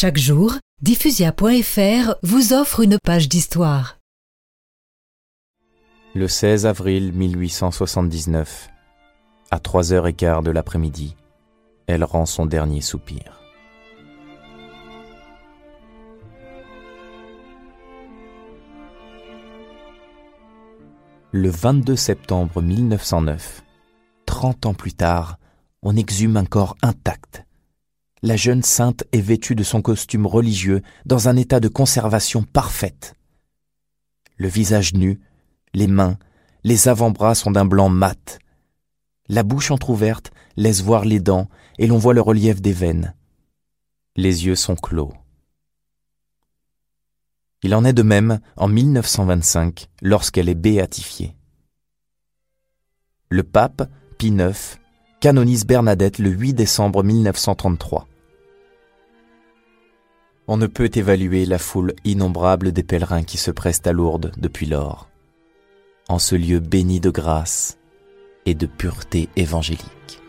Chaque jour, diffusia.fr vous offre une page d'histoire. Le 16 avril 1879, à 3h15 de l'après-midi, elle rend son dernier soupir. Le 22 septembre 1909, 30 ans plus tard, on exhume un corps intact. La jeune sainte est vêtue de son costume religieux dans un état de conservation parfaite. Le visage nu, les mains, les avant-bras sont d'un blanc mat. La bouche entr'ouverte laisse voir les dents et l'on voit le relief des veines. Les yeux sont clos. Il en est de même en 1925 lorsqu'elle est béatifiée. Le pape, Pie IX, canonise Bernadette le 8 décembre 1933. On ne peut évaluer la foule innombrable des pèlerins qui se pressent à Lourdes depuis lors, en ce lieu béni de grâce et de pureté évangélique.